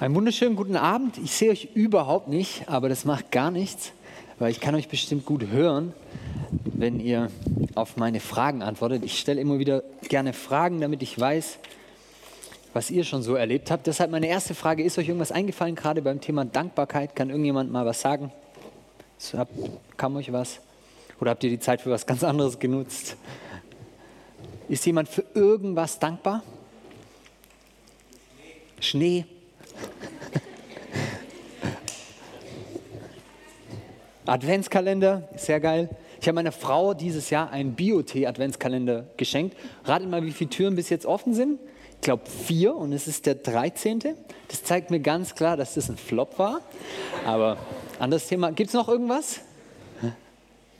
Einen wunderschönen guten Abend. Ich sehe euch überhaupt nicht, aber das macht gar nichts, weil ich kann euch bestimmt gut hören, wenn ihr auf meine Fragen antwortet. Ich stelle immer wieder gerne Fragen, damit ich weiß, was ihr schon so erlebt habt. Deshalb meine erste Frage, ist euch irgendwas eingefallen, gerade beim Thema Dankbarkeit? Kann irgendjemand mal was sagen? Kam euch was? Oder habt ihr die Zeit für was ganz anderes genutzt? Ist jemand für irgendwas dankbar? Schnee. Adventskalender, sehr geil. Ich habe meiner Frau dieses Jahr einen Biotee-Adventskalender geschenkt. Ratet mal, wie viele Türen bis jetzt offen sind. Ich glaube vier und es ist der 13. Das zeigt mir ganz klar, dass das ein Flop war. Aber anderes Thema. Gibt es noch irgendwas?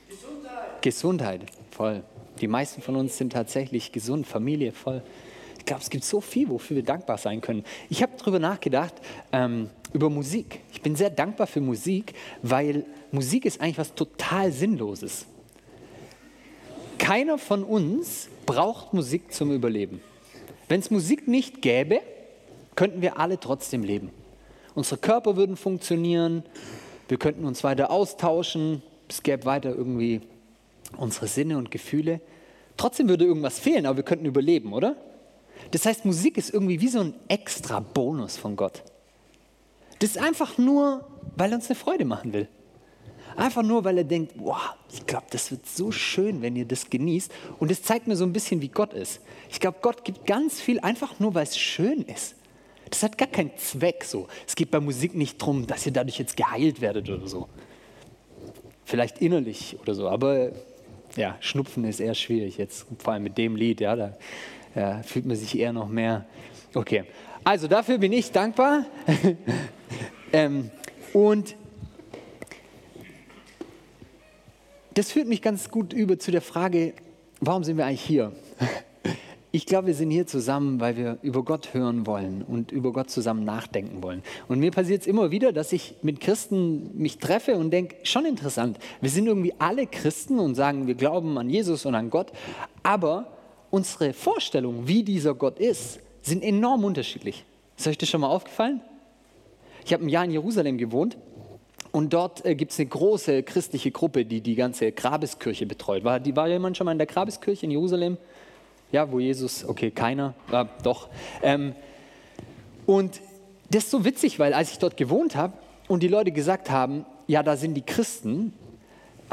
Gesundheit. Gesundheit, voll. Die meisten von uns sind tatsächlich gesund, Familie voll. Ich glaube, es gibt so viel, wofür wir dankbar sein können. Ich habe darüber nachgedacht, ähm, über Musik. Ich bin sehr dankbar für Musik, weil Musik ist eigentlich was total Sinnloses. Keiner von uns braucht Musik zum Überleben. Wenn es Musik nicht gäbe, könnten wir alle trotzdem leben. Unsere Körper würden funktionieren, wir könnten uns weiter austauschen, es gäbe weiter irgendwie unsere Sinne und Gefühle. Trotzdem würde irgendwas fehlen, aber wir könnten überleben, oder? Das heißt, Musik ist irgendwie wie so ein extra Bonus von Gott. Das ist einfach nur, weil er uns eine Freude machen will. Einfach nur, weil er denkt, wow, ich glaube, das wird so schön, wenn ihr das genießt. Und es zeigt mir so ein bisschen, wie Gott ist. Ich glaube, Gott gibt ganz viel einfach nur, weil es schön ist. Das hat gar keinen Zweck so. Es geht bei Musik nicht darum, dass ihr dadurch jetzt geheilt werdet oder so. Vielleicht innerlich oder so, aber ja, Schnupfen ist eher schwierig jetzt, vor allem mit dem Lied, ja, da ja, fühlt man sich eher noch mehr. Okay, also dafür bin ich dankbar. ähm, und das führt mich ganz gut über zu der Frage, warum sind wir eigentlich hier? Ich glaube, wir sind hier zusammen, weil wir über Gott hören wollen und über Gott zusammen nachdenken wollen. Und mir passiert es immer wieder, dass ich mit Christen mich treffe und denke, schon interessant, wir sind irgendwie alle Christen und sagen, wir glauben an Jesus und an Gott, aber unsere Vorstellungen, wie dieser Gott ist, sind enorm unterschiedlich. Ist euch das schon mal aufgefallen? Ich habe ein Jahr in Jerusalem gewohnt und dort äh, gibt es eine große christliche Gruppe, die die ganze Grabeskirche betreut. War, die, war jemand schon mal in der Grabeskirche in Jerusalem? Ja, wo Jesus, okay, keiner, ah, doch. Ähm, und das ist so witzig, weil als ich dort gewohnt habe und die Leute gesagt haben, ja, da sind die Christen,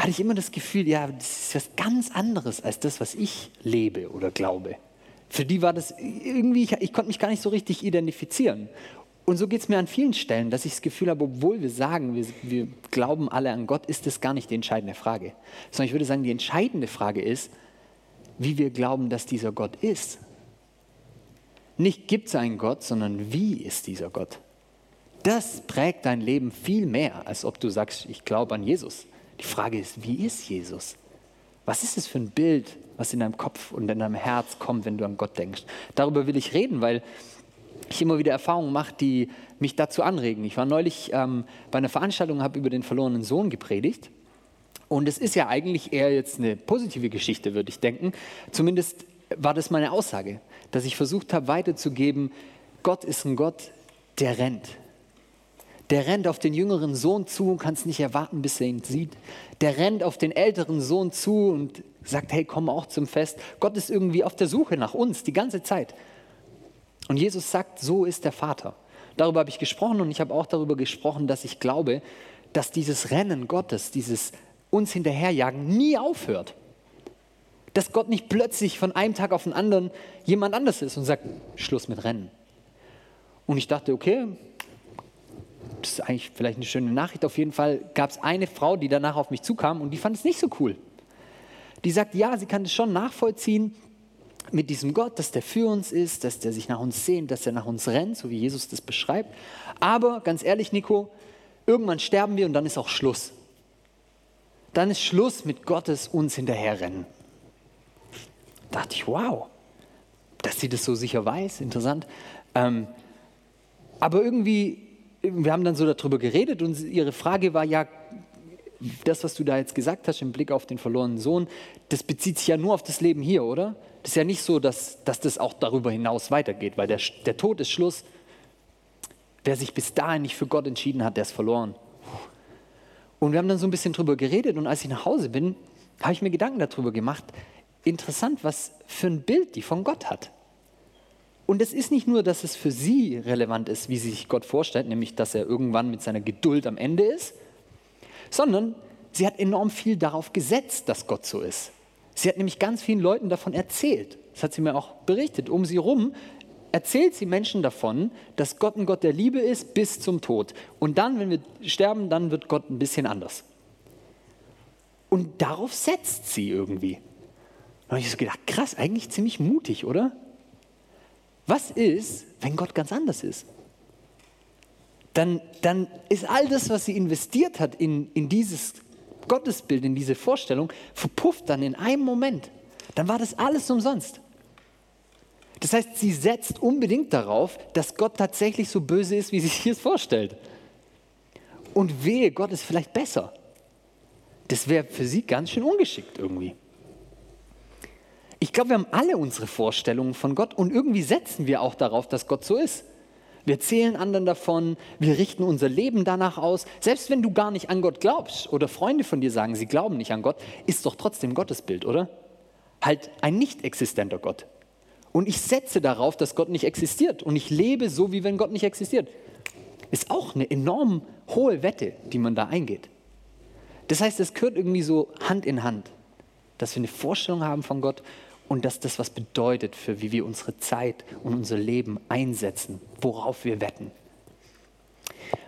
hatte ich immer das Gefühl, ja, das ist was ganz anderes als das, was ich lebe oder glaube. Für die war das irgendwie, ich, ich konnte mich gar nicht so richtig identifizieren. Und so geht es mir an vielen Stellen, dass ich das Gefühl habe, obwohl wir sagen, wir, wir glauben alle an Gott, ist das gar nicht die entscheidende Frage. Sondern ich würde sagen, die entscheidende Frage ist, wie wir glauben, dass dieser Gott ist. Nicht gibt es einen Gott, sondern wie ist dieser Gott. Das prägt dein Leben viel mehr, als ob du sagst, ich glaube an Jesus. Die Frage ist, wie ist Jesus? Was ist es für ein Bild, was in deinem Kopf und in deinem Herz kommt, wenn du an Gott denkst? Darüber will ich reden, weil ich immer wieder Erfahrungen mache, die mich dazu anregen. Ich war neulich ähm, bei einer Veranstaltung, und habe über den verlorenen Sohn gepredigt und es ist ja eigentlich eher jetzt eine positive Geschichte, würde ich denken. Zumindest war das meine Aussage, dass ich versucht habe weiterzugeben, Gott ist ein Gott, der rennt. Der rennt auf den jüngeren Sohn zu und kann es nicht erwarten, bis er ihn sieht. Der rennt auf den älteren Sohn zu und sagt, hey, komm auch zum Fest. Gott ist irgendwie auf der Suche nach uns die ganze Zeit. Und Jesus sagt, so ist der Vater. Darüber habe ich gesprochen und ich habe auch darüber gesprochen, dass ich glaube, dass dieses Rennen Gottes, dieses uns hinterherjagen, nie aufhört. Dass Gott nicht plötzlich von einem Tag auf den anderen jemand anders ist und sagt, Schluss mit Rennen. Und ich dachte, okay, das ist eigentlich vielleicht eine schöne Nachricht. Auf jeden Fall gab es eine Frau, die danach auf mich zukam und die fand es nicht so cool. Die sagt, ja, sie kann es schon nachvollziehen mit diesem Gott, dass der für uns ist, dass der sich nach uns sehnt, dass er nach uns rennt, so wie Jesus das beschreibt. Aber ganz ehrlich, Nico, irgendwann sterben wir und dann ist auch Schluss dann ist Schluss mit Gottes uns hinterherrennen. Da dachte ich, wow, dass sie das so sicher weiß, interessant. Ähm, aber irgendwie, wir haben dann so darüber geredet und ihre Frage war ja, das, was du da jetzt gesagt hast im Blick auf den verlorenen Sohn, das bezieht sich ja nur auf das Leben hier, oder? Das ist ja nicht so, dass, dass das auch darüber hinaus weitergeht, weil der, der Tod ist Schluss. Wer sich bis dahin nicht für Gott entschieden hat, der ist verloren. Und wir haben dann so ein bisschen drüber geredet und als ich nach Hause bin, habe ich mir Gedanken darüber gemacht. Interessant, was für ein Bild die von Gott hat. Und es ist nicht nur, dass es für sie relevant ist, wie sie sich Gott vorstellt, nämlich dass er irgendwann mit seiner Geduld am Ende ist, sondern sie hat enorm viel darauf gesetzt, dass Gott so ist. Sie hat nämlich ganz vielen Leuten davon erzählt. Das hat sie mir auch berichtet. Um sie herum erzählt sie Menschen davon, dass Gott ein Gott der Liebe ist bis zum Tod. Und dann, wenn wir sterben, dann wird Gott ein bisschen anders. Und darauf setzt sie irgendwie. Da habe ich so gedacht, krass, eigentlich ziemlich mutig, oder? Was ist, wenn Gott ganz anders ist? Dann, dann ist all das, was sie investiert hat in, in dieses Gottesbild, in diese Vorstellung, verpufft dann in einem Moment. Dann war das alles umsonst. Das heißt, sie setzt unbedingt darauf, dass Gott tatsächlich so böse ist, wie sie sich es vorstellt. Und wehe, Gott ist vielleicht besser. Das wäre für sie ganz schön ungeschickt irgendwie. Ich glaube, wir haben alle unsere Vorstellungen von Gott und irgendwie setzen wir auch darauf, dass Gott so ist. Wir erzählen anderen davon, wir richten unser Leben danach aus. Selbst wenn du gar nicht an Gott glaubst oder Freunde von dir sagen, sie glauben nicht an Gott, ist doch trotzdem Gottesbild, oder? Halt ein nicht existenter Gott. Und ich setze darauf, dass Gott nicht existiert. Und ich lebe so, wie wenn Gott nicht existiert. Ist auch eine enorm hohe Wette, die man da eingeht. Das heißt, es gehört irgendwie so Hand in Hand, dass wir eine Vorstellung haben von Gott und dass das was bedeutet für wie wir unsere Zeit und unser Leben einsetzen, worauf wir wetten.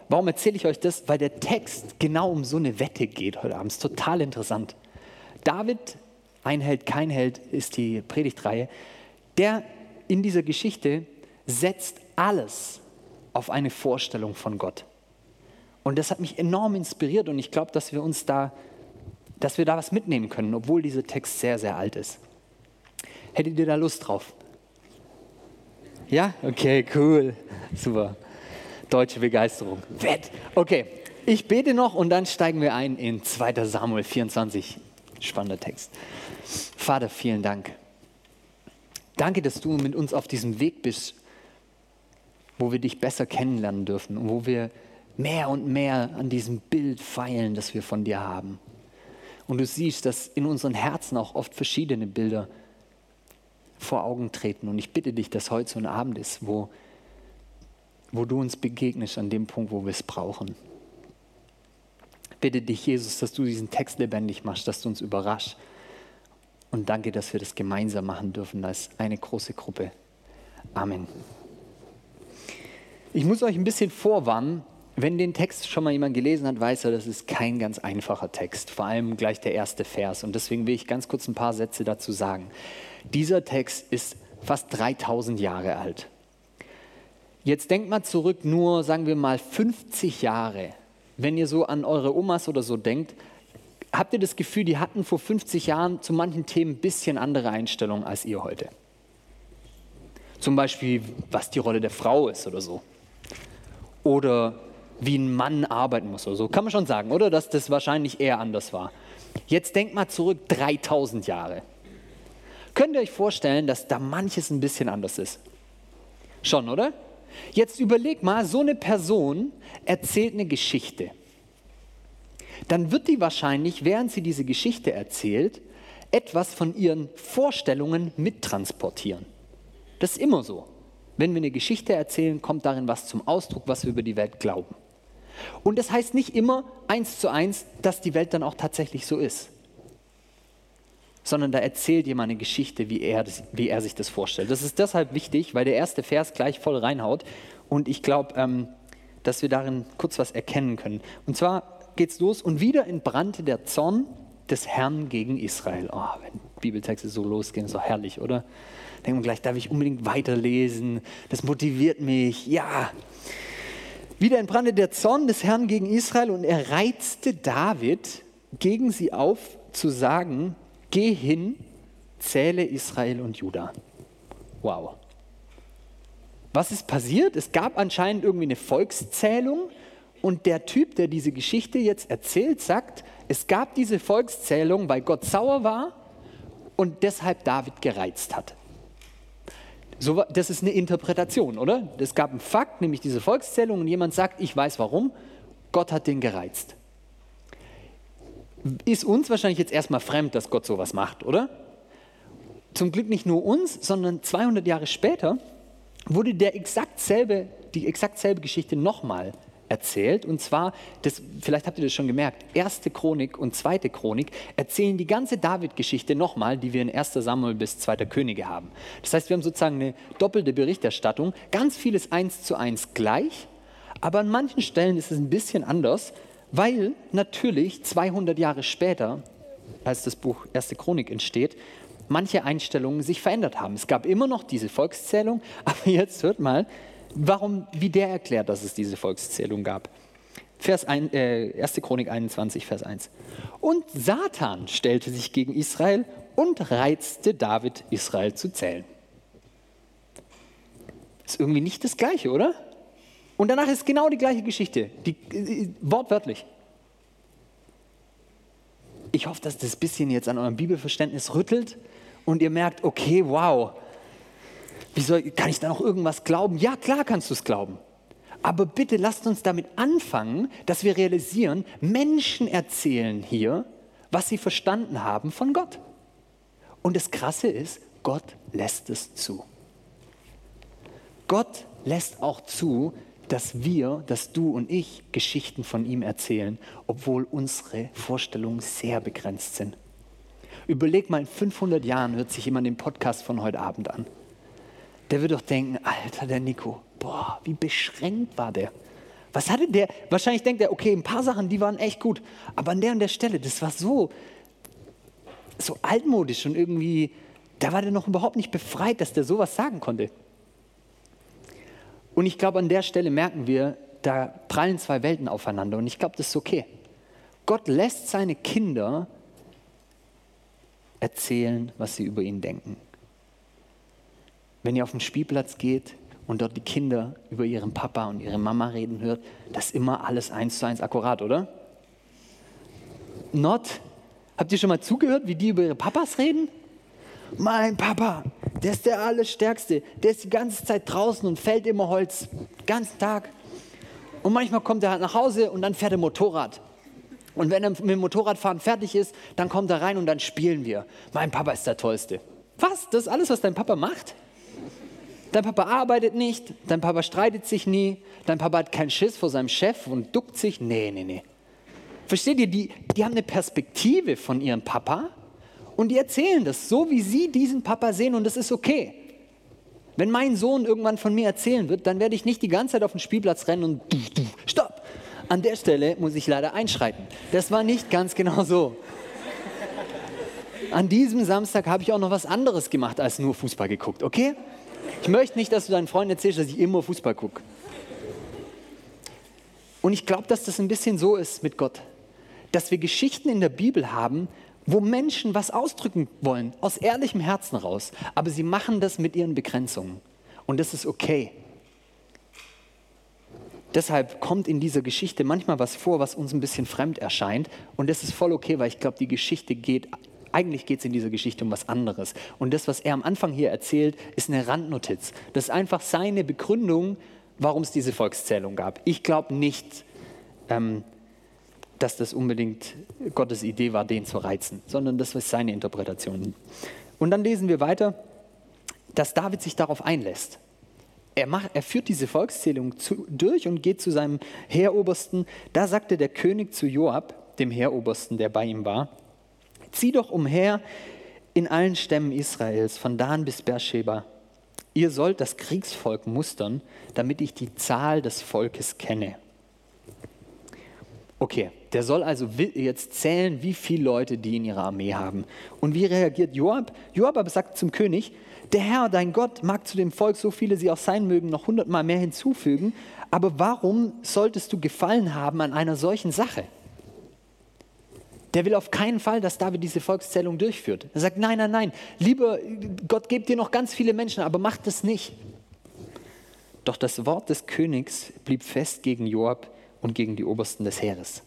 Warum erzähle ich euch das? Weil der Text genau um so eine Wette geht heute Abend. Ist total interessant. David, ein Held, kein Held, ist die Predigtreihe der in dieser Geschichte setzt alles auf eine Vorstellung von Gott. Und das hat mich enorm inspiriert und ich glaube, dass wir uns da, dass wir da was mitnehmen können, obwohl dieser Text sehr, sehr alt ist. Hättet ihr da Lust drauf? Ja? Okay, cool. Super. Deutsche Begeisterung. Wett. Okay, ich bete noch und dann steigen wir ein in 2. Samuel 24. Spannender Text. Vater, vielen Dank Danke, dass du mit uns auf diesem Weg bist, wo wir dich besser kennenlernen dürfen und wo wir mehr und mehr an diesem Bild feilen, das wir von dir haben. Und du siehst, dass in unseren Herzen auch oft verschiedene Bilder vor Augen treten. Und ich bitte dich, dass heute so ein Abend ist, wo, wo du uns begegnest an dem Punkt, wo wir es brauchen. bitte dich, Jesus, dass du diesen Text lebendig machst, dass du uns überraschst und danke, dass wir das gemeinsam machen dürfen als eine große Gruppe. Amen. Ich muss euch ein bisschen vorwarnen. Wenn den Text schon mal jemand gelesen hat, weiß er, das ist kein ganz einfacher Text. Vor allem gleich der erste Vers. Und deswegen will ich ganz kurz ein paar Sätze dazu sagen. Dieser Text ist fast 3000 Jahre alt. Jetzt denkt mal zurück, nur sagen wir mal 50 Jahre. Wenn ihr so an eure Omas oder so denkt, habt ihr das Gefühl, die hatten vor 50 Jahren zu manchen Themen ein bisschen andere Einstellungen als ihr heute? Zum Beispiel, was die Rolle der Frau ist oder so. Oder wie ein Mann arbeiten muss oder so. Kann man schon sagen, oder? Dass das wahrscheinlich eher anders war. Jetzt denkt mal zurück 3000 Jahre. Könnt ihr euch vorstellen, dass da manches ein bisschen anders ist? Schon, oder? Jetzt überleg mal, so eine Person erzählt eine Geschichte dann wird die wahrscheinlich, während sie diese Geschichte erzählt, etwas von ihren Vorstellungen mittransportieren. Das ist immer so. Wenn wir eine Geschichte erzählen, kommt darin was zum Ausdruck, was wir über die Welt glauben. Und das heißt nicht immer eins zu eins, dass die Welt dann auch tatsächlich so ist. Sondern da erzählt jemand eine Geschichte, wie er, wie er sich das vorstellt. Das ist deshalb wichtig, weil der erste Vers gleich voll reinhaut. Und ich glaube, ähm, dass wir darin kurz was erkennen können. Und zwar geht's los und wieder entbrannte der Zorn des Herrn gegen Israel. Oh, wenn Bibeltexte so losgehen, ist doch herrlich, oder? Denken wir gleich, darf ich unbedingt weiterlesen? Das motiviert mich. Ja. Wieder entbrannte der Zorn des Herrn gegen Israel und er reizte David gegen sie auf, zu sagen: Geh hin, zähle Israel und Juda. Wow. Was ist passiert? Es gab anscheinend irgendwie eine Volkszählung und der Typ, der diese Geschichte jetzt erzählt, sagt, es gab diese Volkszählung, weil Gott sauer war und deshalb David gereizt hat. So, das ist eine Interpretation, oder? Es gab einen Fakt, nämlich diese Volkszählung, und jemand sagt, ich weiß warum, Gott hat den gereizt. Ist uns wahrscheinlich jetzt erstmal fremd, dass Gott sowas macht, oder? Zum Glück nicht nur uns, sondern 200 Jahre später wurde der exakt selbe, die exakt selbe Geschichte nochmal erzählt. Und zwar, das, vielleicht habt ihr das schon gemerkt, erste Chronik und zweite Chronik erzählen die ganze David-Geschichte nochmal, die wir in 1 Samuel bis 2. Könige haben. Das heißt, wir haben sozusagen eine doppelte Berichterstattung. Ganz vieles eins zu eins gleich, aber an manchen Stellen ist es ein bisschen anders, weil natürlich 200 Jahre später, als das Buch Erste Chronik entsteht, manche Einstellungen sich verändert haben. Es gab immer noch diese Volkszählung, aber jetzt hört mal, warum, wie der erklärt, dass es diese Volkszählung gab. Vers 1, äh, 1. Chronik 21, Vers 1. Und Satan stellte sich gegen Israel und reizte David, Israel zu zählen. Ist irgendwie nicht das Gleiche, oder? Und danach ist genau die gleiche Geschichte, die, äh, wortwörtlich. Ich hoffe, dass das bisschen jetzt an eurem Bibelverständnis rüttelt und ihr merkt, okay, wow, wie soll, kann ich da noch irgendwas glauben? Ja, klar kannst du es glauben. Aber bitte lasst uns damit anfangen, dass wir realisieren, Menschen erzählen hier, was sie verstanden haben von Gott. Und das Krasse ist, Gott lässt es zu. Gott lässt auch zu, dass wir, dass du und ich Geschichten von ihm erzählen, obwohl unsere Vorstellungen sehr begrenzt sind. Überleg mal, in 500 Jahren hört sich jemand den Podcast von heute Abend an der wird doch denken, Alter, der Nico, boah, wie beschränkt war der. Was hatte der? Wahrscheinlich denkt er, okay, ein paar Sachen, die waren echt gut, aber an der und der Stelle, das war so, so altmodisch und irgendwie, da war der noch überhaupt nicht befreit, dass der sowas sagen konnte. Und ich glaube, an der Stelle merken wir, da prallen zwei Welten aufeinander und ich glaube, das ist okay. Gott lässt seine Kinder erzählen, was sie über ihn denken wenn ihr auf den Spielplatz geht und dort die Kinder über ihren Papa und ihre Mama reden hört, das ist immer alles eins zu eins akkurat, oder? Not? Habt ihr schon mal zugehört, wie die über ihre Papas reden? Mein Papa, der ist der Allerstärkste. Der ist die ganze Zeit draußen und fällt immer Holz. Den ganzen Tag. Und manchmal kommt er halt nach Hause und dann fährt er Motorrad. Und wenn er mit dem Motorradfahren fertig ist, dann kommt er rein und dann spielen wir. Mein Papa ist der Tollste. Was? Das ist alles, was dein Papa macht? Dein Papa arbeitet nicht, dein Papa streitet sich nie, dein Papa hat keinen Schiss vor seinem Chef und duckt sich. Nee, nee, nee. Versteht ihr, die, die haben eine Perspektive von ihrem Papa und die erzählen das so, wie sie diesen Papa sehen und das ist okay. Wenn mein Sohn irgendwann von mir erzählen wird, dann werde ich nicht die ganze Zeit auf den Spielplatz rennen und du, du, stopp. An der Stelle muss ich leider einschreiten. Das war nicht ganz genau so. An diesem Samstag habe ich auch noch was anderes gemacht als nur Fußball geguckt, okay? Ich möchte nicht, dass du deinen Freunden erzählst, dass ich immer Fußball gucke. Und ich glaube, dass das ein bisschen so ist mit Gott. Dass wir Geschichten in der Bibel haben, wo Menschen was ausdrücken wollen, aus ehrlichem Herzen raus. Aber sie machen das mit ihren Begrenzungen. Und das ist okay. Deshalb kommt in dieser Geschichte manchmal was vor, was uns ein bisschen fremd erscheint. Und das ist voll okay, weil ich glaube, die Geschichte geht eigentlich geht es in dieser Geschichte um was anderes. Und das, was er am Anfang hier erzählt, ist eine Randnotiz. Das ist einfach seine Begründung, warum es diese Volkszählung gab. Ich glaube nicht, ähm, dass das unbedingt Gottes Idee war, den zu reizen, sondern das ist seine Interpretation. Und dann lesen wir weiter, dass David sich darauf einlässt. Er, macht, er führt diese Volkszählung zu, durch und geht zu seinem Heerobersten. Da sagte der König zu Joab, dem Heerobersten, der bei ihm war, Zieh doch umher in allen Stämmen Israels, von Dan bis Beersheba. Ihr sollt das Kriegsvolk mustern, damit ich die Zahl des Volkes kenne. Okay, der soll also jetzt zählen, wie viele Leute die in ihrer Armee haben. Und wie reagiert Joab? Joab aber sagt zum König, der Herr, dein Gott, mag zu dem Volk, so viele sie auch sein mögen, noch hundertmal mehr hinzufügen, aber warum solltest du Gefallen haben an einer solchen Sache? Der will auf keinen Fall, dass David diese Volkszählung durchführt. Er sagt, nein, nein, nein, lieber Gott gibt dir noch ganz viele Menschen, aber mach das nicht. Doch das Wort des Königs blieb fest gegen Joab und gegen die Obersten des Heeres.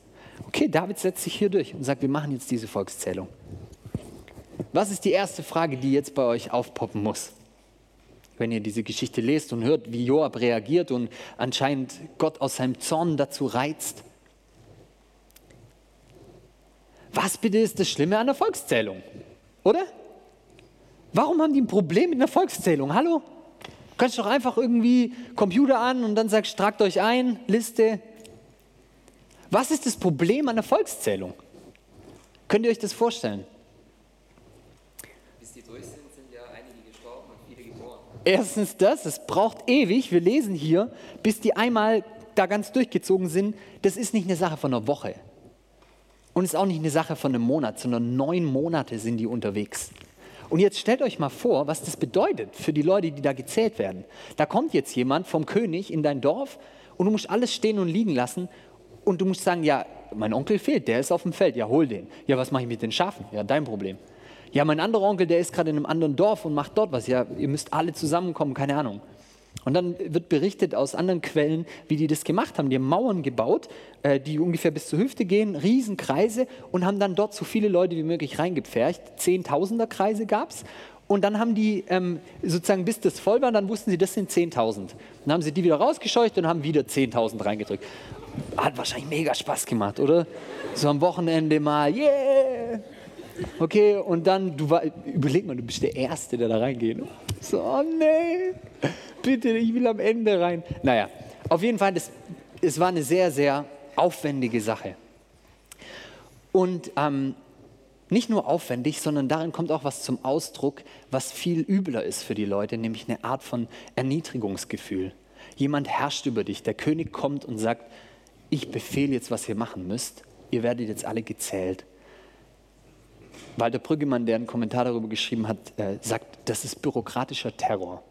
Okay, David setzt sich hier durch und sagt, wir machen jetzt diese Volkszählung. Was ist die erste Frage, die jetzt bei euch aufpoppen muss? wenn ihr diese Geschichte lest und hört, wie Joab reagiert und anscheinend Gott aus seinem Zorn dazu reizt. Was bitte ist das Schlimme an der Volkszählung? Oder? Warum haben die ein Problem mit einer Volkszählung? Hallo? Du kannst doch einfach irgendwie Computer an und dann sagst, tragt euch ein, Liste. Was ist das Problem an der Volkszählung? Könnt ihr euch das vorstellen? Bis die durch sind, sind ja einige gestorben und viele geboren. Erstens das, es braucht ewig. Wir lesen hier, bis die einmal da ganz durchgezogen sind. Das ist nicht eine Sache von einer Woche. Und es ist auch nicht eine Sache von einem Monat, sondern neun Monate sind die unterwegs. Und jetzt stellt euch mal vor, was das bedeutet für die Leute, die da gezählt werden. Da kommt jetzt jemand vom König in dein Dorf und du musst alles stehen und liegen lassen und du musst sagen, ja, mein Onkel fehlt, der ist auf dem Feld, ja, hol den. Ja, was mache ich mit den Schafen? Ja, dein Problem. Ja, mein anderer Onkel, der ist gerade in einem anderen Dorf und macht dort was. Ja, ihr müsst alle zusammenkommen, keine Ahnung. Und dann wird berichtet aus anderen Quellen, wie die das gemacht haben. Die haben Mauern gebaut, äh, die ungefähr bis zur Hüfte gehen, Riesenkreise und haben dann dort so viele Leute wie möglich reingepfercht. Zehntausender Kreise gab es. Und dann haben die ähm, sozusagen, bis das voll war, dann wussten sie, das sind 10.000. Dann haben sie die wieder rausgescheucht und haben wieder 10.000 reingedrückt. Hat wahrscheinlich mega Spaß gemacht, oder? So am Wochenende mal, yeah! Okay, und dann, du war, überleg mal, du bist der Erste, der da reingeht. So, oh nee, bitte, ich will am Ende rein. Naja, auf jeden Fall, das, es war eine sehr, sehr aufwendige Sache. Und ähm, nicht nur aufwendig, sondern darin kommt auch was zum Ausdruck, was viel übler ist für die Leute, nämlich eine Art von Erniedrigungsgefühl. Jemand herrscht über dich, der König kommt und sagt, ich befehle jetzt, was ihr machen müsst, ihr werdet jetzt alle gezählt. Walter Brüggemann, der einen Kommentar darüber geschrieben hat, äh, sagt, das ist bürokratischer Terror.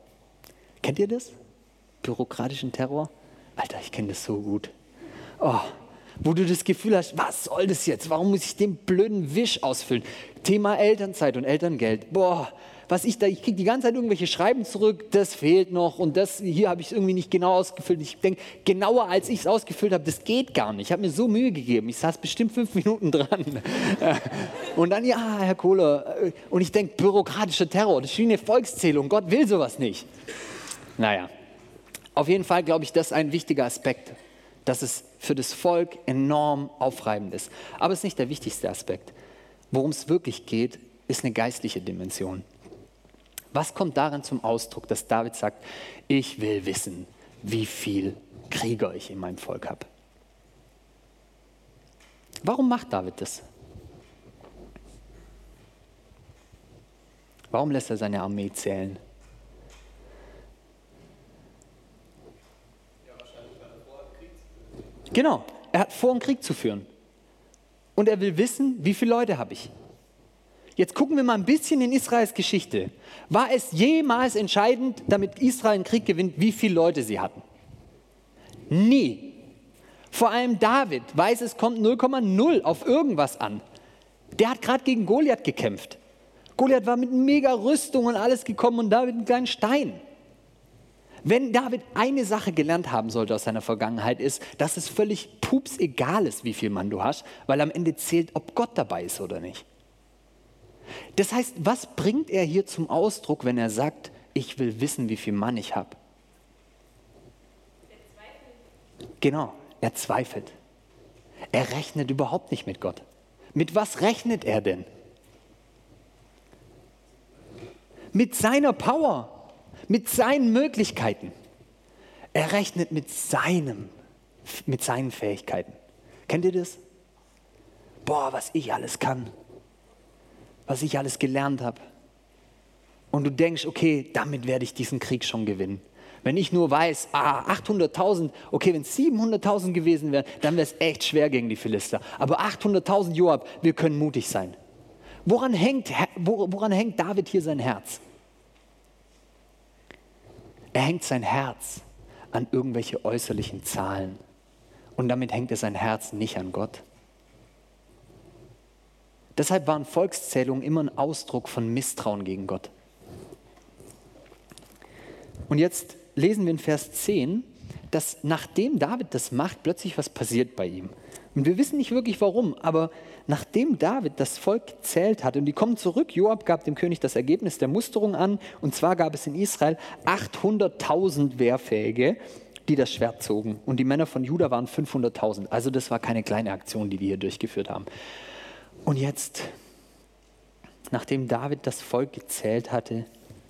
Kennt ihr das? Bürokratischen Terror? Alter, ich kenne das so gut. Oh, wo du das Gefühl hast, was soll das jetzt? Warum muss ich den blöden Wisch ausfüllen? Thema Elternzeit und Elterngeld. Boah, was ich da, ich kriege die ganze Zeit irgendwelche Schreiben zurück, das fehlt noch und das hier habe ich irgendwie nicht genau ausgefüllt. Ich denke, genauer als ich es ausgefüllt habe, das geht gar nicht. Ich habe mir so Mühe gegeben. Ich saß bestimmt fünf Minuten dran. und dann, ja, Herr Kohler. Und ich denke, bürokratischer Terror, das ist wie eine Volkszählung. Gott will sowas nicht. Naja, auf jeden Fall glaube ich, das ist ein wichtiger Aspekt, dass es für das Volk enorm aufreibend ist. Aber es ist nicht der wichtigste Aspekt. Worum es wirklich geht, ist eine geistliche Dimension. Was kommt darin zum Ausdruck, dass David sagt, ich will wissen, wie viel Krieger ich in meinem Volk habe? Warum macht David das? Warum lässt er seine Armee zählen? Genau, er hat vor, einen Krieg zu führen. Und er will wissen, wie viele Leute habe ich. Jetzt gucken wir mal ein bisschen in Israels Geschichte. War es jemals entscheidend, damit Israel einen Krieg gewinnt, wie viele Leute sie hatten? Nie. Vor allem David weiß, es kommt 0,0 auf irgendwas an. Der hat gerade gegen Goliath gekämpft. Goliath war mit mega Rüstung und alles gekommen und David mit einem kleinen Stein. Wenn David eine Sache gelernt haben sollte aus seiner Vergangenheit, ist, dass es völlig pups egal ist, wie viel Mann du hast, weil am Ende zählt, ob Gott dabei ist oder nicht. Das heißt, was bringt er hier zum Ausdruck, wenn er sagt, ich will wissen, wie viel Mann ich habe? Genau, er zweifelt. Er rechnet überhaupt nicht mit Gott. Mit was rechnet er denn? Mit seiner Power, mit seinen Möglichkeiten. Er rechnet mit seinem, mit seinen Fähigkeiten. Kennt ihr das? Boah, was ich alles kann was ich alles gelernt habe. Und du denkst, okay, damit werde ich diesen Krieg schon gewinnen. Wenn ich nur weiß, ah, 800.000, okay, wenn es 700.000 gewesen wären, dann wäre es echt schwer gegen die Philister. Aber 800.000 Joab, wir können mutig sein. Woran hängt, woran hängt David hier sein Herz? Er hängt sein Herz an irgendwelche äußerlichen Zahlen. Und damit hängt er sein Herz nicht an Gott. Deshalb waren Volkszählungen immer ein Ausdruck von Misstrauen gegen Gott. Und jetzt lesen wir in Vers 10, dass nachdem David das macht, plötzlich was passiert bei ihm. Und wir wissen nicht wirklich warum, aber nachdem David das Volk gezählt hat und die kommen zurück, Joab gab dem König das Ergebnis der Musterung an und zwar gab es in Israel 800.000 Wehrfähige, die das Schwert zogen und die Männer von Juda waren 500.000. Also das war keine kleine Aktion, die die hier durchgeführt haben. Und jetzt, nachdem David das Volk gezählt hatte,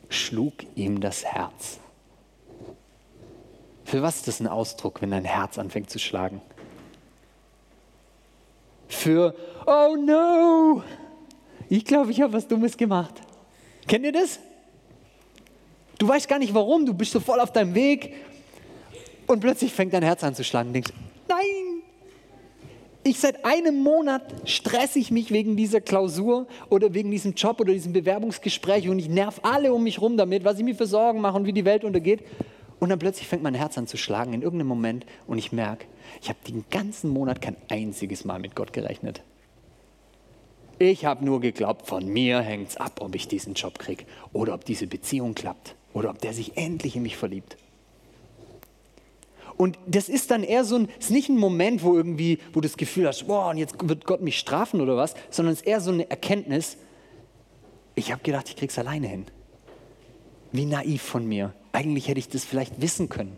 schlug ihm das Herz. Für was ist das ein Ausdruck, wenn dein Herz anfängt zu schlagen? Für, oh no, ich glaube, ich habe was Dummes gemacht. Kennt ihr das? Du weißt gar nicht warum, du bist so voll auf deinem Weg und plötzlich fängt dein Herz an zu schlagen. Du denkst, ich seit einem Monat stresse ich mich wegen dieser Klausur oder wegen diesem Job oder diesem Bewerbungsgespräch und ich nerv alle um mich rum damit, was ich mir für Sorgen mache und wie die Welt untergeht. Und dann plötzlich fängt mein Herz an zu schlagen in irgendeinem Moment und ich merke, ich habe den ganzen Monat kein einziges Mal mit Gott gerechnet. Ich habe nur geglaubt, von mir hängt es ab, ob ich diesen Job kriege oder ob diese Beziehung klappt oder ob der sich endlich in mich verliebt. Und das ist dann eher so ein, ist nicht ein Moment, wo irgendwie, wo du das Gefühl hast, boah, und jetzt wird Gott mich strafen oder was, sondern es ist eher so eine Erkenntnis, ich habe gedacht, ich krieg's alleine hin. Wie naiv von mir. Eigentlich hätte ich das vielleicht wissen können,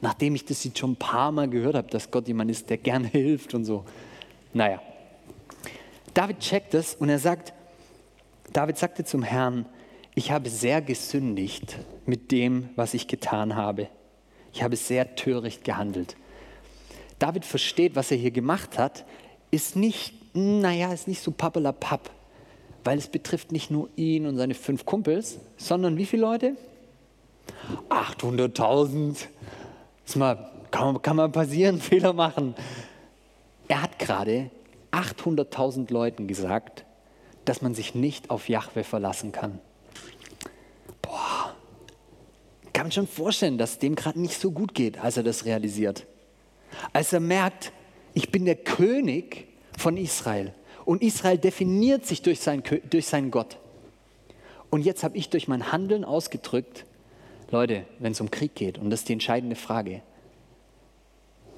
nachdem ich das jetzt schon ein paar Mal gehört habe, dass Gott jemand ist, der gerne hilft und so. Naja. David checkt das und er sagt, David sagte zum Herrn, ich habe sehr gesündigt mit dem, was ich getan habe. Ich habe sehr töricht gehandelt. David versteht, was er hier gemacht hat, ist nicht, naja, ist nicht so pappelapapp, weil es betrifft nicht nur ihn und seine fünf Kumpels, sondern wie viele Leute? 800.000. Kann, kann mal passieren, Fehler machen. Er hat gerade 800.000 Leuten gesagt, dass man sich nicht auf Jahwe verlassen kann kann man schon vorstellen, dass dem gerade nicht so gut geht, als er das realisiert. Als er merkt, ich bin der König von Israel und Israel definiert sich durch, sein, durch seinen Gott. Und jetzt habe ich durch mein Handeln ausgedrückt, Leute, wenn es um Krieg geht, und das ist die entscheidende Frage,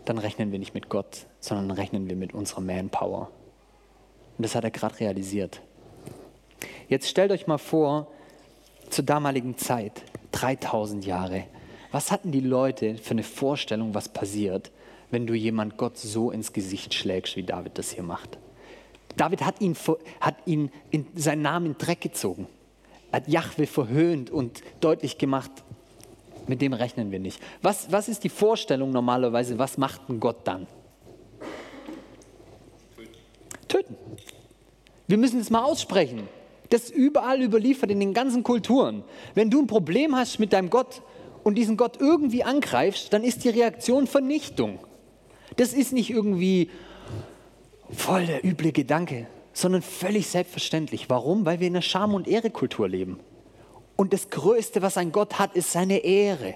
dann rechnen wir nicht mit Gott, sondern rechnen wir mit unserer Manpower. Und das hat er gerade realisiert. Jetzt stellt euch mal vor, zur damaligen Zeit, 3000 Jahre. Was hatten die Leute für eine Vorstellung, was passiert, wenn du jemand Gott so ins Gesicht schlägst, wie David das hier macht? David hat ihn, hat ihn in seinen Namen in Dreck gezogen, hat Jahwe verhöhnt und deutlich gemacht, mit dem rechnen wir nicht. Was, was ist die Vorstellung normalerweise, was macht ein Gott dann? Töten. Wir müssen es mal aussprechen. Das ist überall überliefert in den ganzen Kulturen. Wenn du ein Problem hast mit deinem Gott und diesen Gott irgendwie angreifst, dann ist die Reaktion Vernichtung. Das ist nicht irgendwie voll der üble Gedanke, sondern völlig selbstverständlich. Warum? Weil wir in einer Scham- und Ehrekultur leben. Und das Größte, was ein Gott hat, ist seine Ehre.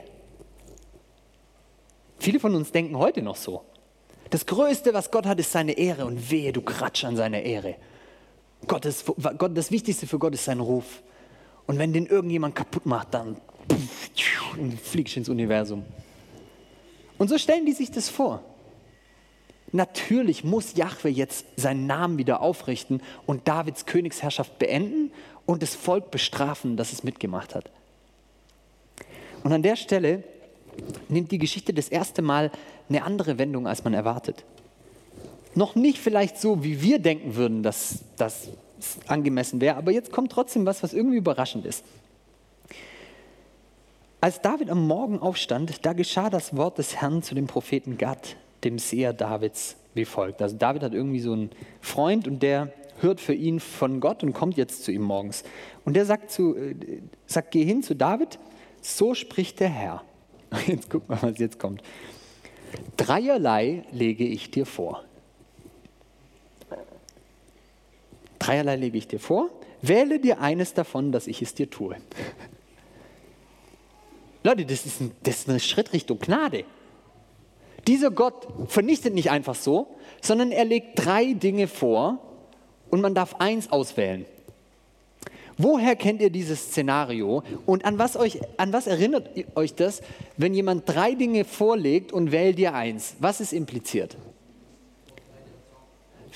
Viele von uns denken heute noch so. Das Größte, was Gott hat, ist seine Ehre. Und wehe, du kratsch an seiner Ehre. Gott ist, Gott, das Wichtigste für Gott ist sein Ruf. Und wenn den irgendjemand kaputt macht, dann fliegst du ins Universum. Und so stellen die sich das vor. Natürlich muss Jahwe jetzt seinen Namen wieder aufrichten und Davids Königsherrschaft beenden und das Volk bestrafen, das es mitgemacht hat. Und an der Stelle nimmt die Geschichte das erste Mal eine andere Wendung, als man erwartet noch nicht vielleicht so, wie wir denken würden, dass das angemessen wäre, aber jetzt kommt trotzdem was, was irgendwie überraschend ist. Als David am Morgen aufstand, da geschah das Wort des Herrn zu dem Propheten Gad, dem Seher Davids, wie folgt. Also David hat irgendwie so einen Freund und der hört für ihn von Gott und kommt jetzt zu ihm morgens. Und der sagt, zu, äh, sagt geh hin zu David, so spricht der Herr. Jetzt guck mal, was jetzt kommt. Dreierlei lege ich dir vor. Dreierlei lege ich dir vor. Wähle dir eines davon, dass ich es dir tue. Leute, das ist, ein, das ist ein Schritt Richtung Gnade. Dieser Gott vernichtet nicht einfach so, sondern er legt drei Dinge vor und man darf eins auswählen. Woher kennt ihr dieses Szenario und an was, euch, an was erinnert euch das, wenn jemand drei Dinge vorlegt und wählt dir eins? Was ist impliziert?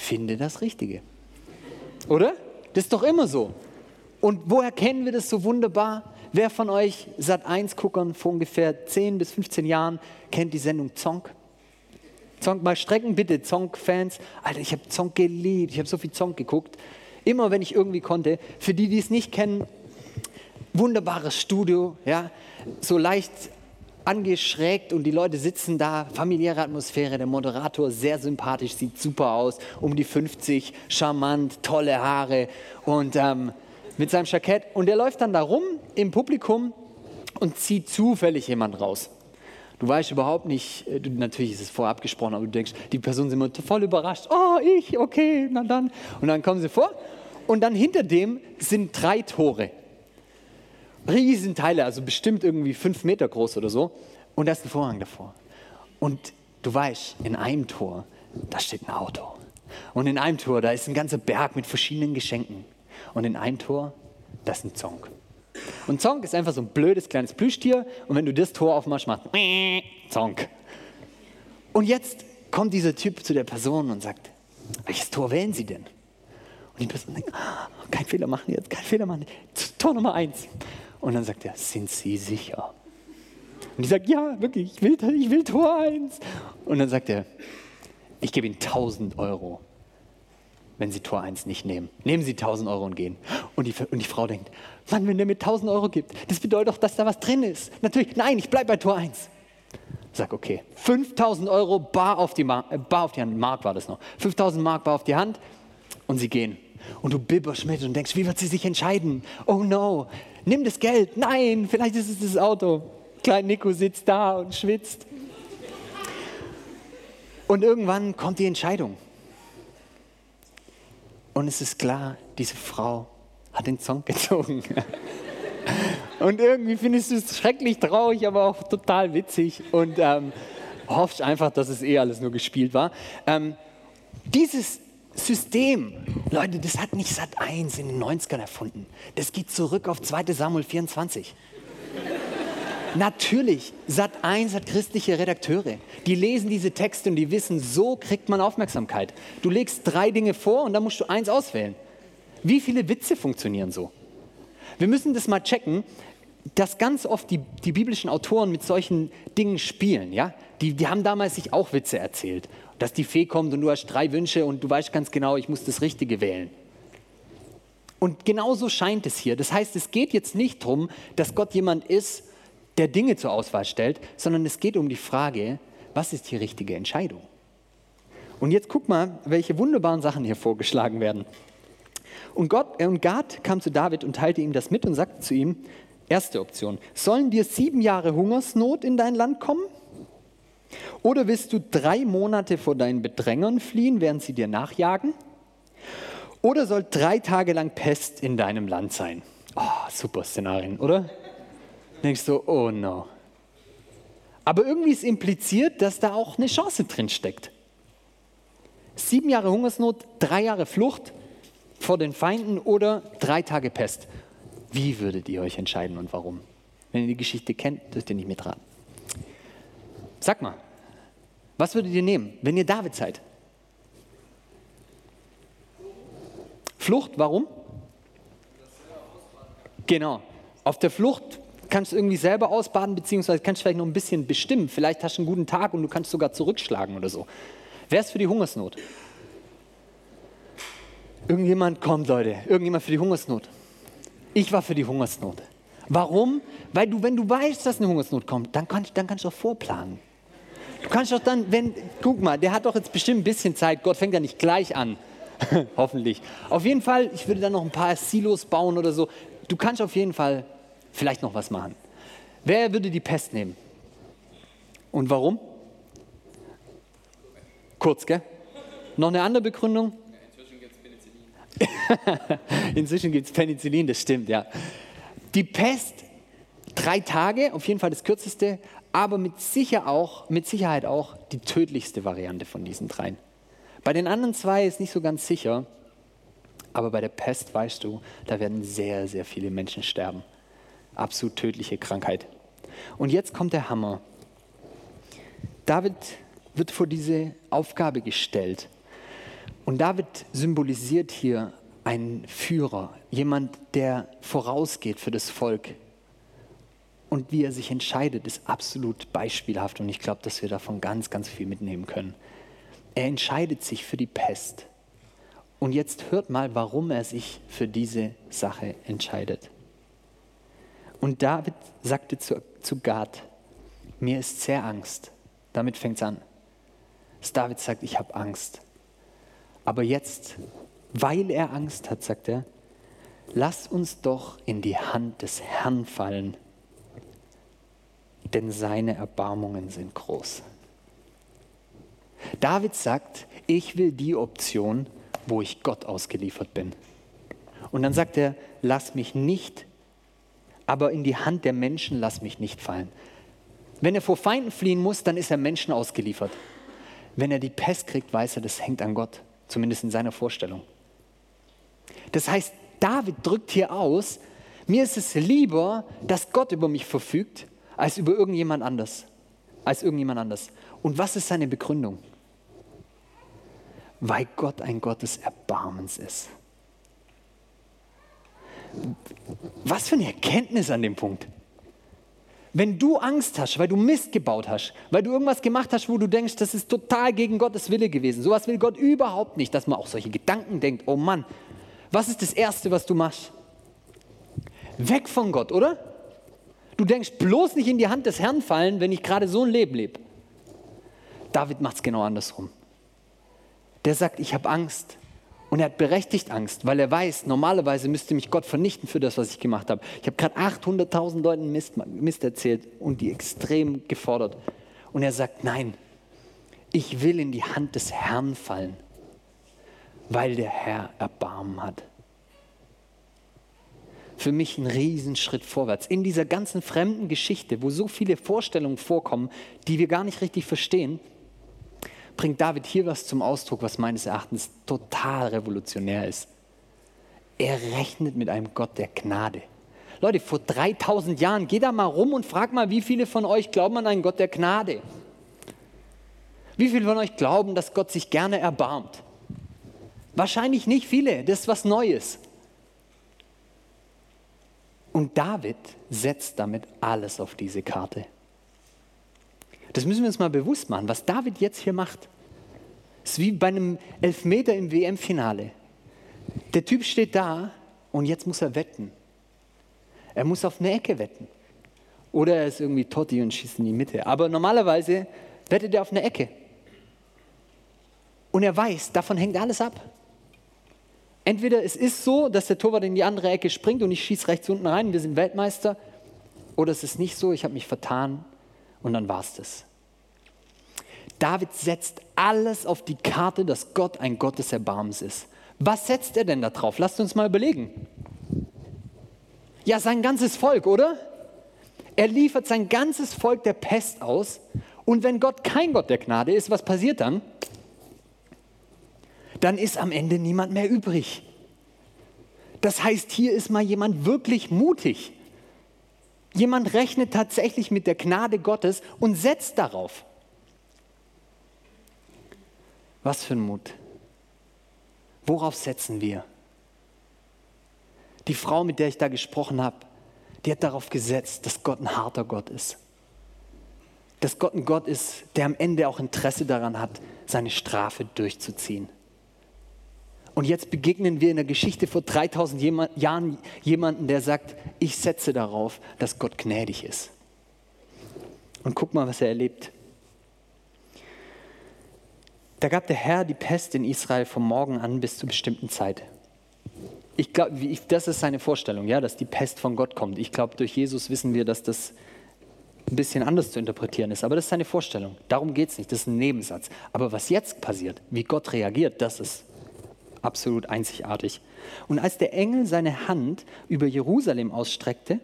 finde das Richtige. Oder? Das ist doch immer so. Und woher kennen wir das so wunderbar? Wer von euch Sat 1 Guckern vor ungefähr 10 bis 15 Jahren kennt die Sendung Zonk? Zonk mal strecken bitte, Zonk-Fans. Alter, ich habe Zonk geliebt, ich habe so viel Zonk geguckt. Immer wenn ich irgendwie konnte. Für die, die es nicht kennen, wunderbares Studio, ja, so leicht angeschrägt und die Leute sitzen da, familiäre Atmosphäre, der Moderator sehr sympathisch, sieht super aus, um die 50, charmant, tolle Haare und ähm, mit seinem Jackett und der läuft dann da rum im Publikum und zieht zufällig jemand raus. Du weißt überhaupt nicht, äh, natürlich ist es vorab abgesprochen, aber du denkst, die Personen sind immer voll überrascht. Oh, ich, okay, na dann. Und dann kommen sie vor und dann hinter dem sind drei Tore. Riesenteile, also bestimmt irgendwie fünf Meter groß oder so. Und da ist ein Vorhang davor. Und du weißt, in einem Tor, da steht ein Auto. Und in einem Tor, da ist ein ganzer Berg mit verschiedenen Geschenken. Und in einem Tor, das ist ein Zonk. Und Zonk ist einfach so ein blödes kleines Plüschtier. Und wenn du das Tor aufmachst, macht Zonk. Und jetzt kommt dieser Typ zu der Person und sagt, welches Tor wählen Sie denn? Und die Person denkt, oh, kein Fehler machen jetzt, kein Fehler machen. Tor Nummer eins. Und dann sagt er, sind Sie sicher? Und ich sage, ja, wirklich, ich will, ich will Tor eins. Und dann sagt er, ich gebe Ihnen 1000 Euro, wenn Sie Tor 1 nicht nehmen. Nehmen Sie 1000 Euro und gehen. Und die, und die Frau denkt, Mann, wenn der mir 1000 Euro gibt, das bedeutet doch, dass da was drin ist. Natürlich, nein, ich bleibe bei Tor 1. Sag, okay, 5000 Euro bar auf, die äh, bar auf die Hand, Mark war das noch. 5000 Mark bar auf die Hand und sie gehen. Und du bibberst mit und denkst, wie wird sie sich entscheiden? Oh no, nimm das Geld. Nein, vielleicht ist es das Auto. Klein Nico sitzt da und schwitzt. Und irgendwann kommt die Entscheidung. Und es ist klar, diese Frau hat den Song gezogen. Und irgendwie findest du es schrecklich traurig, aber auch total witzig und ähm, hoffst einfach, dass es eh alles nur gespielt war. Ähm, dieses System, Leute, das hat nicht Sat 1 in den 90ern erfunden. Das geht zurück auf 2 Samuel 24. Natürlich, Sat 1 hat christliche Redakteure. Die lesen diese Texte und die wissen, so kriegt man Aufmerksamkeit. Du legst drei Dinge vor und dann musst du eins auswählen. Wie viele Witze funktionieren so? Wir müssen das mal checken, dass ganz oft die, die biblischen Autoren mit solchen Dingen spielen. Ja? Die, die haben damals sich auch Witze erzählt. Dass die Fee kommt und du hast drei Wünsche und du weißt ganz genau, ich muss das Richtige wählen. Und genauso scheint es hier. Das heißt, es geht jetzt nicht darum, dass Gott jemand ist, der Dinge zur Auswahl stellt, sondern es geht um die Frage, was ist die richtige Entscheidung? Und jetzt guck mal, welche wunderbaren Sachen hier vorgeschlagen werden. Und, Gott, äh, und Gad kam zu David und teilte ihm das mit und sagte zu ihm, erste Option, sollen dir sieben Jahre Hungersnot in dein Land kommen? Oder willst du drei Monate vor deinen Bedrängern fliehen, während sie dir nachjagen? Oder soll drei Tage lang Pest in deinem Land sein? Oh, super Szenarien, oder? denkst du, oh no. Aber irgendwie ist impliziert, dass da auch eine Chance drin steckt. Sieben Jahre Hungersnot, drei Jahre Flucht vor den Feinden oder drei Tage Pest. Wie würdet ihr euch entscheiden und warum? Wenn ihr die Geschichte kennt, dürft ihr nicht mitraten. Sag mal, was würdet ihr nehmen, wenn ihr David seid? Flucht, warum? Genau. Auf der Flucht kannst du irgendwie selber ausbaden, beziehungsweise kannst du vielleicht noch ein bisschen bestimmen. Vielleicht hast du einen guten Tag und du kannst sogar zurückschlagen oder so. Wer ist für die Hungersnot? Irgendjemand kommt, Leute. Irgendjemand für die Hungersnot. Ich war für die Hungersnot. Warum? Weil du, wenn du weißt, dass eine Hungersnot kommt, dann kannst, dann kannst du auch vorplanen. Du kannst doch dann, wenn, guck mal, der hat doch jetzt bestimmt ein bisschen Zeit. Gott fängt ja nicht gleich an. Hoffentlich. Auf jeden Fall, ich würde dann noch ein paar Silos bauen oder so. Du kannst auf jeden Fall vielleicht noch was machen. Wer würde die Pest nehmen? Und warum? Kurz, gell? Noch eine andere Begründung? Inzwischen gibt es Penicillin. Inzwischen gibt es Penicillin, das stimmt, ja. Die Pest, drei Tage, auf jeden Fall das kürzeste, aber mit, sicher auch, mit Sicherheit auch die tödlichste Variante von diesen dreien. Bei den anderen zwei ist nicht so ganz sicher, aber bei der Pest weißt du, da werden sehr, sehr viele Menschen sterben absolut tödliche Krankheit. Und jetzt kommt der Hammer. David wird vor diese Aufgabe gestellt. Und David symbolisiert hier einen Führer, jemand, der vorausgeht für das Volk. Und wie er sich entscheidet, ist absolut beispielhaft. Und ich glaube, dass wir davon ganz, ganz viel mitnehmen können. Er entscheidet sich für die Pest. Und jetzt hört mal, warum er sich für diese Sache entscheidet. Und David sagte zu, zu Gad, mir ist sehr Angst. Damit fängt es an. David sagt, ich habe Angst. Aber jetzt, weil er Angst hat, sagt er, lass uns doch in die Hand des Herrn fallen, denn seine Erbarmungen sind groß. David sagt, ich will die Option, wo ich Gott ausgeliefert bin. Und dann sagt er, lass mich nicht, aber in die Hand der Menschen lass mich nicht fallen. Wenn er vor Feinden fliehen muss, dann ist er Menschen ausgeliefert. Wenn er die Pest kriegt, weiß er, das hängt an Gott, zumindest in seiner Vorstellung. Das heißt, David drückt hier aus, mir ist es lieber, dass Gott über mich verfügt, als über irgendjemand anders. Als irgendjemand anders. Und was ist seine Begründung? Weil Gott ein Gott des Erbarmens ist. Was für eine Erkenntnis an dem Punkt. Wenn du Angst hast, weil du Mist gebaut hast, weil du irgendwas gemacht hast, wo du denkst, das ist total gegen Gottes Wille gewesen. Sowas will Gott überhaupt nicht, dass man auch solche Gedanken denkt. Oh Mann, was ist das Erste, was du machst? Weg von Gott, oder? Du denkst bloß nicht in die Hand des Herrn fallen, wenn ich gerade so ein Leben lebe. David macht es genau andersrum. Der sagt, ich habe Angst. Und er hat berechtigt Angst, weil er weiß, normalerweise müsste mich Gott vernichten für das, was ich gemacht habe. Ich habe gerade 800.000 Leuten Mist, Mist erzählt und die extrem gefordert. Und er sagt, nein, ich will in die Hand des Herrn fallen, weil der Herr Erbarmen hat. Für mich ein Riesenschritt vorwärts. In dieser ganzen fremden Geschichte, wo so viele Vorstellungen vorkommen, die wir gar nicht richtig verstehen, bringt David hier was zum Ausdruck, was meines Erachtens total revolutionär ist. Er rechnet mit einem Gott der Gnade. Leute, vor 3000 Jahren, geh da mal rum und frag mal, wie viele von euch glauben an einen Gott der Gnade? Wie viele von euch glauben, dass Gott sich gerne erbarmt? Wahrscheinlich nicht viele, das ist was Neues. Und David setzt damit alles auf diese Karte. Das müssen wir uns mal bewusst machen, was David jetzt hier macht. Es ist wie bei einem Elfmeter im WM-Finale. Der Typ steht da und jetzt muss er wetten. Er muss auf eine Ecke wetten. Oder er ist irgendwie Totti und schießt in die Mitte. Aber normalerweise wettet er auf eine Ecke. Und er weiß, davon hängt alles ab. Entweder es ist so, dass der Torwart in die andere Ecke springt und ich schieße rechts unten rein, wir sind Weltmeister. Oder es ist nicht so, ich habe mich vertan und dann war es das. David setzt alles auf die Karte, dass Gott ein Gott des Erbarmens ist. Was setzt er denn da drauf? Lasst uns mal überlegen. Ja, sein ganzes Volk, oder? Er liefert sein ganzes Volk der Pest aus. Und wenn Gott kein Gott der Gnade ist, was passiert dann? Dann ist am Ende niemand mehr übrig. Das heißt, hier ist mal jemand wirklich mutig. Jemand rechnet tatsächlich mit der Gnade Gottes und setzt darauf. Was für ein Mut. Worauf setzen wir? Die Frau, mit der ich da gesprochen habe, die hat darauf gesetzt, dass Gott ein harter Gott ist. Dass Gott ein Gott ist, der am Ende auch Interesse daran hat, seine Strafe durchzuziehen. Und jetzt begegnen wir in der Geschichte vor 3000 Jahren jemanden, der sagt, ich setze darauf, dass Gott gnädig ist. Und guck mal, was er erlebt. Da gab der Herr die Pest in Israel vom Morgen an bis zur bestimmten Zeit. Ich glaube, das ist seine Vorstellung, ja, dass die Pest von Gott kommt. Ich glaube, durch Jesus wissen wir, dass das ein bisschen anders zu interpretieren ist. Aber das ist seine Vorstellung. Darum geht es nicht. Das ist ein Nebensatz. Aber was jetzt passiert, wie Gott reagiert, das ist absolut einzigartig. Und als der Engel seine Hand über Jerusalem ausstreckte,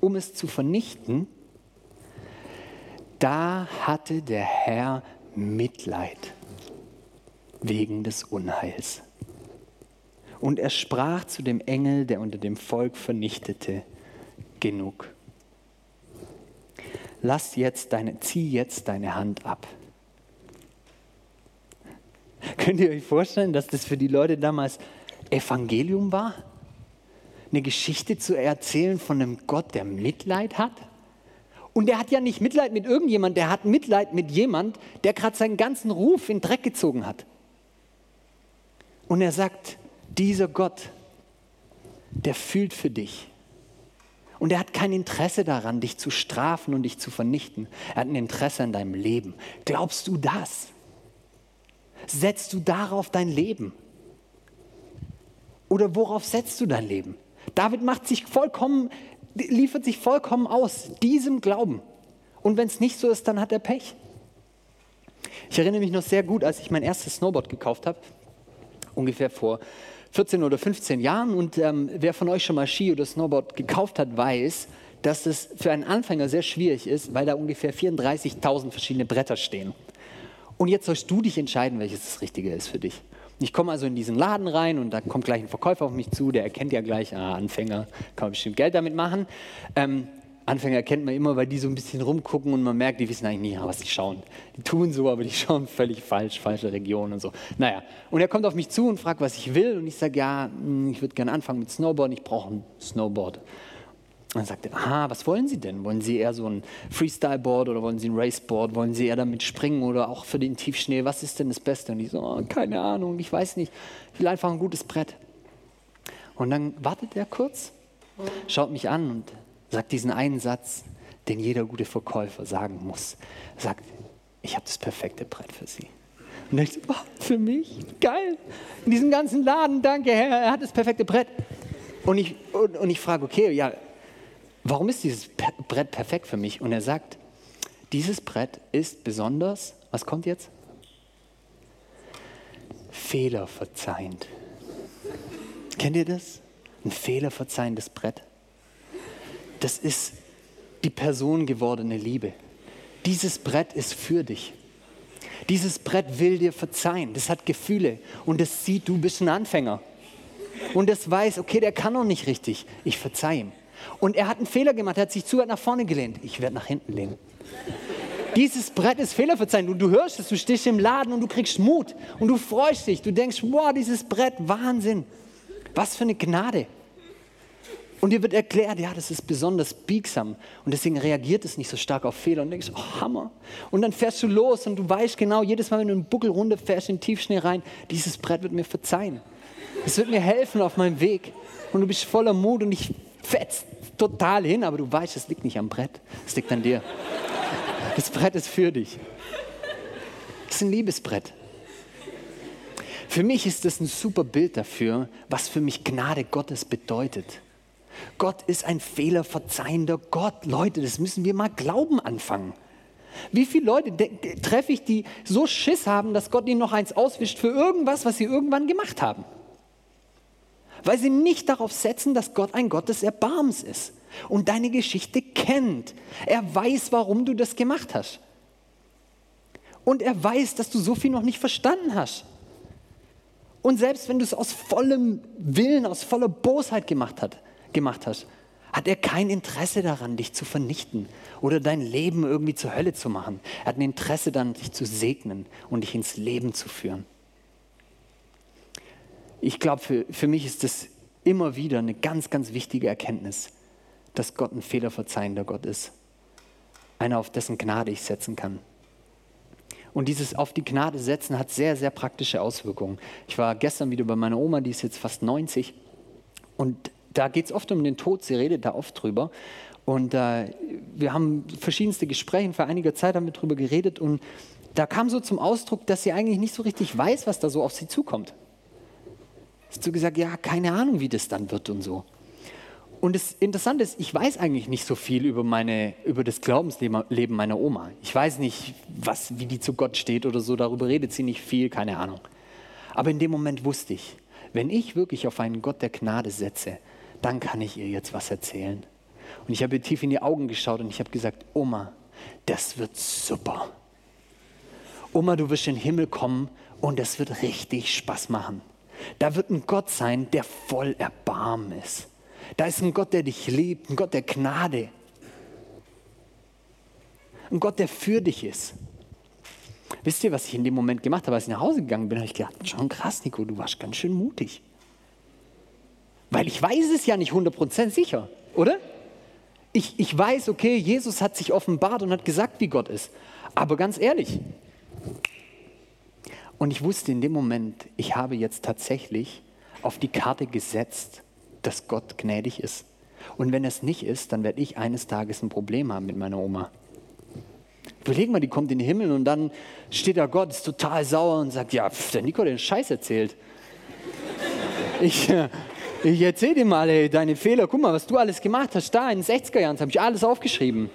um es zu vernichten, da hatte der Herr Mitleid wegen des Unheils. Und er sprach zu dem Engel, der unter dem Volk vernichtete, genug. Lass jetzt deine, zieh jetzt deine Hand ab. Könnt ihr euch vorstellen, dass das für die Leute damals Evangelium war? Eine Geschichte zu erzählen von einem Gott, der Mitleid hat? Und der hat ja nicht Mitleid mit irgendjemand, der hat Mitleid mit jemand, der gerade seinen ganzen Ruf in Dreck gezogen hat. Und er sagt, dieser Gott, der fühlt für dich. Und er hat kein Interesse daran, dich zu strafen und dich zu vernichten. Er hat ein Interesse an deinem Leben. Glaubst du das? Setzt du darauf dein Leben? Oder worauf setzt du dein Leben? David macht sich vollkommen, liefert sich vollkommen aus diesem Glauben. Und wenn es nicht so ist, dann hat er Pech. Ich erinnere mich noch sehr gut, als ich mein erstes Snowboard gekauft habe, ungefähr vor 14 oder 15 Jahren. Und ähm, wer von euch schon mal Ski oder Snowboard gekauft hat, weiß, dass es für einen Anfänger sehr schwierig ist, weil da ungefähr 34.000 verschiedene Bretter stehen. Und jetzt sollst du dich entscheiden, welches das Richtige ist für dich. Ich komme also in diesen Laden rein und da kommt gleich ein Verkäufer auf mich zu, der erkennt ja gleich, ah, Anfänger, kann man bestimmt Geld damit machen. Ähm, Anfänger kennt man immer, weil die so ein bisschen rumgucken und man merkt, die wissen eigentlich nicht, was sie schauen. Die tun so, aber die schauen völlig falsch, falsche Region und so. Naja, und er kommt auf mich zu und fragt, was ich will und ich sage, ja, hm, ich würde gerne anfangen mit Snowboard, ich brauche ein Snowboard. Und dann sagt er, aha, was wollen Sie denn? Wollen Sie eher so ein Freestyle-Board oder wollen Sie ein Raceboard? Wollen Sie eher damit springen oder auch für den Tiefschnee? Was ist denn das Beste? Und ich so, oh, keine Ahnung, ich weiß nicht. Ich will einfach ein gutes Brett. Und dann wartet er kurz, schaut mich an und sagt diesen einen Satz, den jeder gute Verkäufer sagen muss. Er sagt, ich habe das perfekte Brett für Sie. Und ich so, oh, für mich? Geil. In diesem ganzen Laden, danke Herr, er hat das perfekte Brett. Und ich, und, und ich frage, okay, ja, warum ist dieses Brett perfekt für mich? Und er sagt, dieses Brett ist besonders, was kommt jetzt? Fehlerverzeihend. Kennt ihr das? Ein fehlerverzeihendes Brett das ist die personengewordene Liebe. Dieses Brett ist für dich. Dieses Brett will dir verzeihen. Das hat Gefühle und das sieht, du bist ein Anfänger. Und das weiß, okay, der kann noch nicht richtig. Ich verzeihe ihm. Und er hat einen Fehler gemacht. Er hat sich zu weit nach vorne gelehnt. Ich werde nach hinten lehnen. Dieses Brett ist fehlerverzeihend. Und du hörst es, du stehst im Laden und du kriegst Mut. Und du freust dich. Du denkst, wow, dieses Brett, Wahnsinn. Was für eine Gnade. Und dir wird erklärt, ja, das ist besonders biegsam und deswegen reagiert es nicht so stark auf Fehler und denkst, oh Hammer. Und dann fährst du los und du weißt genau, jedes Mal, wenn du einen Buckel runter fährst, in den Tiefschnee rein, dieses Brett wird mir verzeihen. Es wird mir helfen auf meinem Weg. Und du bist voller Mut und ich fetz total hin, aber du weißt, es liegt nicht am Brett, es liegt an dir. Das Brett ist für dich. Es ist ein Liebesbrett. Für mich ist das ein super Bild dafür, was für mich Gnade Gottes bedeutet. Gott ist ein fehlerverzeihender Gott. Leute, das müssen wir mal glauben anfangen. Wie viele Leute treffe ich, die so Schiss haben, dass Gott ihnen noch eins auswischt für irgendwas, was sie irgendwann gemacht haben? Weil sie nicht darauf setzen, dass Gott ein Gott des Erbarmens ist und deine Geschichte kennt. Er weiß, warum du das gemacht hast. Und er weiß, dass du so viel noch nicht verstanden hast. Und selbst wenn du es aus vollem Willen, aus voller Bosheit gemacht hast, gemacht hast, hat er kein Interesse daran, dich zu vernichten oder dein Leben irgendwie zur Hölle zu machen. Er hat ein Interesse daran, dich zu segnen und dich ins Leben zu führen. Ich glaube, für, für mich ist das immer wieder eine ganz, ganz wichtige Erkenntnis, dass Gott ein fehlerverzeihender Gott ist. Einer, auf dessen Gnade ich setzen kann. Und dieses auf die Gnade setzen hat sehr, sehr praktische Auswirkungen. Ich war gestern wieder bei meiner Oma, die ist jetzt fast 90. Und da geht es oft um den Tod, sie redet da oft drüber. Und äh, wir haben verschiedenste Gespräche, vor einiger Zeit haben wir drüber geredet und da kam so zum Ausdruck, dass sie eigentlich nicht so richtig weiß, was da so auf sie zukommt. Du gesagt, ja, keine Ahnung, wie das dann wird und so. Und das Interessante ist, ich weiß eigentlich nicht so viel über, meine, über das Glaubensleben meiner Oma. Ich weiß nicht, was, wie die zu Gott steht oder so, darüber redet sie nicht viel, keine Ahnung. Aber in dem Moment wusste ich, wenn ich wirklich auf einen Gott der Gnade setze, dann kann ich ihr jetzt was erzählen. Und ich habe ihr tief in die Augen geschaut und ich habe gesagt, Oma, das wird super. Oma, du wirst in den Himmel kommen und es wird richtig Spaß machen. Da wird ein Gott sein, der voll Erbarmen ist. Da ist ein Gott, der dich liebt, ein Gott der Gnade. Ein Gott, der für dich ist. wisst ihr, was ich in dem Moment gemacht habe, als ich nach Hause gegangen bin? habe ich gedacht, schon krass, Nico, du warst ganz schön mutig. Weil ich weiß es ja nicht 100% sicher, oder? Ich, ich weiß, okay, Jesus hat sich offenbart und hat gesagt, wie Gott ist. Aber ganz ehrlich, und ich wusste in dem Moment, ich habe jetzt tatsächlich auf die Karte gesetzt, dass Gott gnädig ist. Und wenn es nicht ist, dann werde ich eines Tages ein Problem haben mit meiner Oma. Überleg mal, die kommt in den Himmel und dann steht da Gott, ist total sauer und sagt, ja, pf, der Nico hat den Scheiß erzählt. Ich, äh, ich erzähl dir mal, ey, deine Fehler, guck mal, was du alles gemacht hast. Da in den 60er Jahren habe ich alles aufgeschrieben.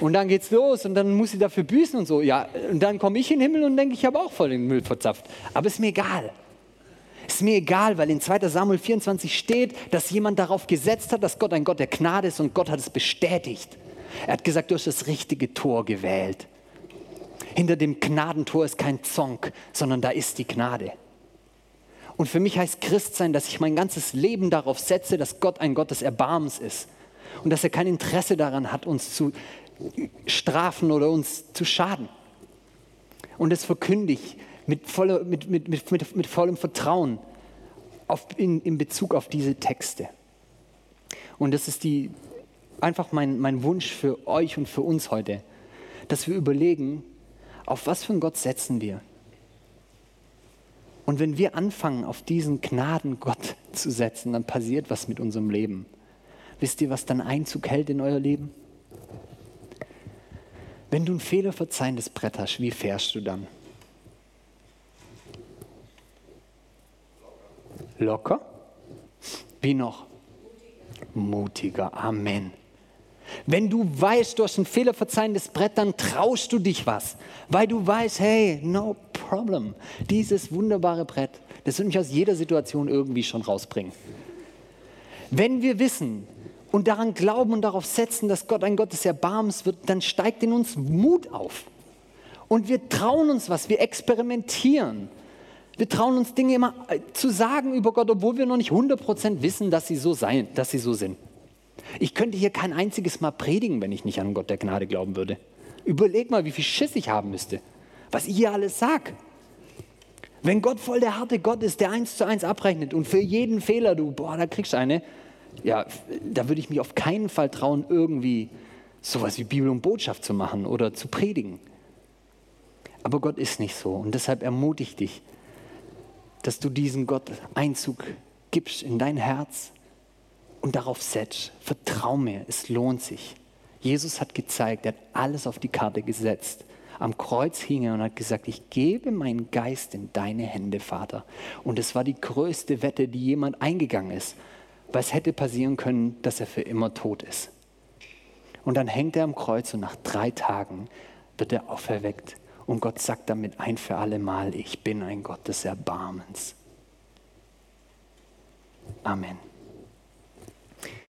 Und dann geht's los und dann muss sie dafür büßen und so. Ja, und dann komme ich in den Himmel und denke, ich habe auch voll den Müll verzapft. Aber ist mir egal. Ist mir egal, weil in 2 Samuel 24 steht, dass jemand darauf gesetzt hat, dass Gott ein Gott der Gnade ist und Gott hat es bestätigt. Er hat gesagt, du hast das richtige Tor gewählt. Hinter dem Gnadentor ist kein Zonk, sondern da ist die Gnade. Und für mich heißt Christsein, dass ich mein ganzes Leben darauf setze, dass Gott ein Gott des Erbarmens ist und dass er kein Interesse daran hat, uns zu strafen oder uns zu schaden. Und das verkünde ich mit, voller, mit, mit, mit, mit vollem Vertrauen auf, in, in Bezug auf diese Texte. Und das ist die, einfach mein, mein Wunsch für euch und für uns heute, dass wir überlegen, auf was für einen Gott setzen wir. Und wenn wir anfangen, auf diesen Gnadengott zu setzen, dann passiert was mit unserem Leben. Wisst ihr, was dann Einzug hält in euer Leben? Wenn du ein fehlerverzeihendes Brett hast, wie fährst du dann? Locker? Wie noch? Mutiger. Amen. Wenn du weißt, du hast ein fehlerverzeihendes Brett, dann traust du dich was, weil du weißt, hey, no problem. Dieses wunderbare Brett, das wird mich aus jeder Situation irgendwie schon rausbringen. Wenn wir wissen, und daran glauben und darauf setzen, dass Gott ein Gott des Erbarmens wird, dann steigt in uns Mut auf. Und wir trauen uns was, wir experimentieren. Wir trauen uns Dinge immer äh, zu sagen über Gott, obwohl wir noch nicht 100% wissen, dass sie so seien, dass sie so sind. Ich könnte hier kein einziges Mal predigen, wenn ich nicht an Gott der Gnade glauben würde. Überleg mal, wie viel Schiss ich haben müsste, was ich hier alles sag. Wenn Gott voll der harte Gott ist, der eins zu eins abrechnet und für jeden Fehler du, boah, da kriegst du eine, ja, da würde ich mich auf keinen Fall trauen, irgendwie sowas wie Bibel und Botschaft zu machen oder zu predigen. Aber Gott ist nicht so und deshalb ermutige dich, dass du diesen Gott Einzug gibst in dein Herz und darauf setzt. Vertrau mir, es lohnt sich. Jesus hat gezeigt, er hat alles auf die Karte gesetzt. Am Kreuz hing er und hat gesagt, ich gebe meinen Geist in deine Hände, Vater. Und es war die größte Wette, die jemand eingegangen ist weil es hätte passieren können, dass er für immer tot ist. Und dann hängt er am Kreuz und nach drei Tagen wird er auferweckt. Und Gott sagt damit ein für alle Mal, ich bin ein Gott des Erbarmens. Amen.